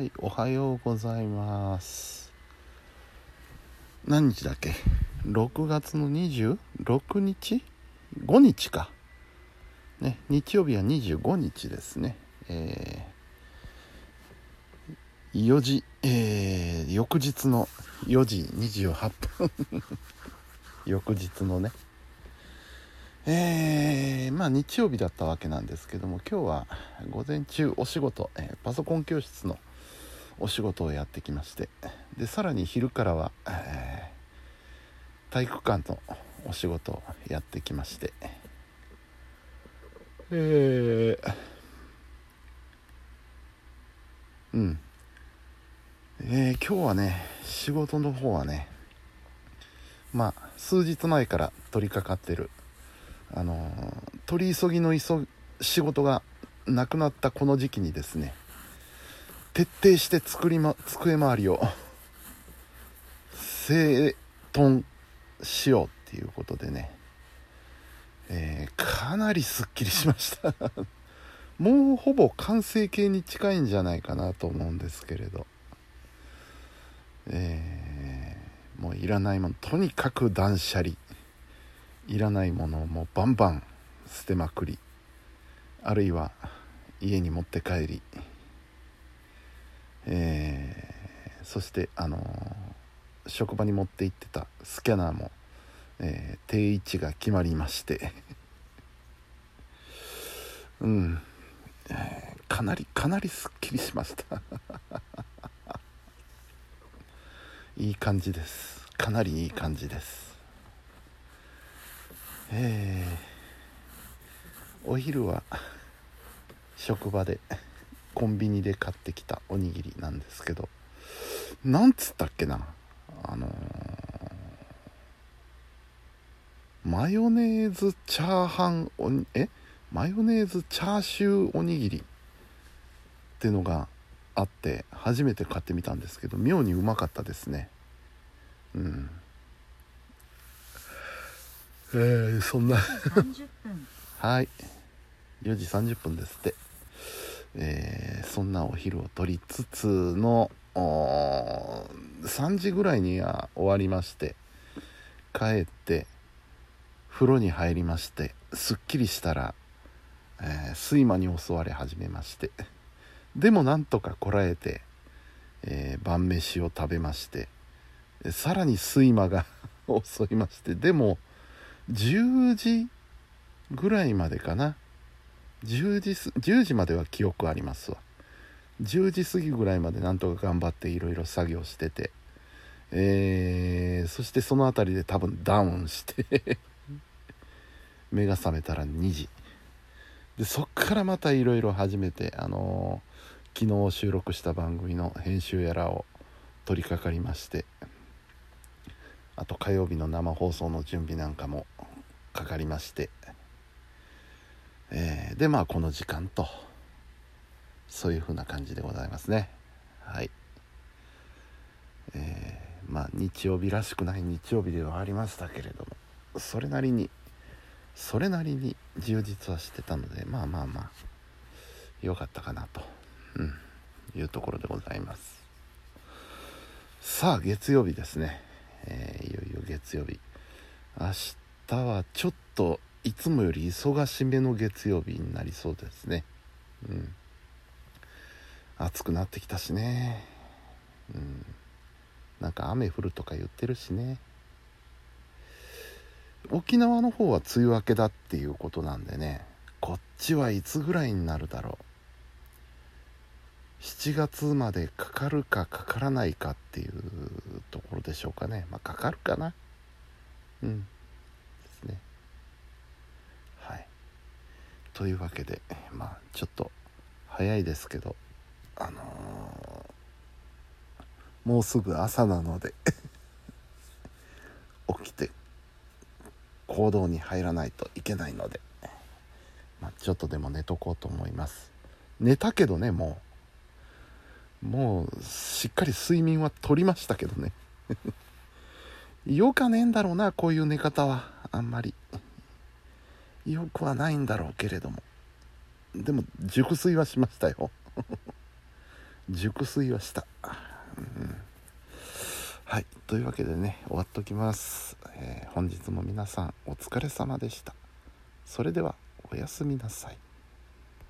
はい、おはようございます。何日だっけ ?6 月の26日 ?5 日か。ね、日曜日は25日ですね。えー、4時、えー、翌日の4時28分。翌日のね。えー、まあ日曜日だったわけなんですけども今日は午前中お仕事、えーパソコン教室のお仕事をやってきまして。でさらに昼からは、えー体育館のお仕事をやってきまして。えー、うん。えー今日はね仕事の方はねまあ数日前から取り掛かってるあの取り急ぎの急仕事がなくなったこの時期にですね徹底して作り、ま、机周りを整頓しようっていうことでね、えーかなりすっきりしました。もうほぼ完成形に近いんじゃないかなと思うんですけれど。えーもういらないものとにかく断捨離。いらないものをもうバンバン捨てまくり。あるいは家に持って帰り、えーそしてあのー職場に持って行ってたスキャナーも、えー定位置が決まりまして。うん、えーかなりかなりすっきりしました。いい感じです。かなりいい感じです。えーお昼は職場でコンビニで買ってきたおにぎりなんですけどなんつったっけな？あのーマヨネーズチャーハンおにえ？マヨネーズチャーシューおにぎりっていうのがあって初めて買ってみたんですけど妙にうまかったですね。うん。えー、そんな。30分。はい。4時30分ですって、えーそんなお昼を取りつつの3時ぐらいには終わりまして帰って風呂に入りましてすっきりしたら、えー睡魔に襲われ始めましてでもなんとかこらえて、えー晩飯を食べましてさらに睡魔が 襲いましてでも10時ぐらいまでかな10時す10時までは記憶ありますわ。10時過ぎぐらいまでなんとか頑張っていろいろ作業してて。えーそしてその辺りで多分ダウンして。目が覚めたら2時。でそっからまたいろいろ始めてあのー昨日収録した番組の編集やらを取り掛かりまして。あと火曜日の生放送の準備なんかもかかりまして、えーでまあこの時間とそういう風な感じでございますね。はい。えーまあ日曜日らしくない日曜日ではありましたけれどもそれなりにそれなりに充実はしてたのでまあまあまあ良かったかなと、うん、いうところでございます。さあ月曜日ですね、えーいよいよ月曜日。明日はちょっといつもより忙しめの月曜日になりそうですね。うん。暑くなってきたしね。うん。なんか雨降るとか言ってるしね。沖縄の方は梅雨明けだっていうことなんでね。こっちはいつぐらいになるだろう。7月までかかるかかからないかっていうところでしょうかね。まあかかるかな。うんですねはいというわけでまあちょっと早いですけどあのーもうすぐ朝なので 起きて行動に入らないといけないので、まあ、ちょっとでも寝とこうと思います。寝たけどねもう。もうしっかり睡眠は取りましたけどね。よかねえんだろうなこういう寝方は。あんまり。よくはないんだろうけれども。でも熟睡はしましたよ。熟睡はした、うん。はい。というわけでね終わっときます、えー、本日も皆さんお疲れ様でした。それではおやすみなさい。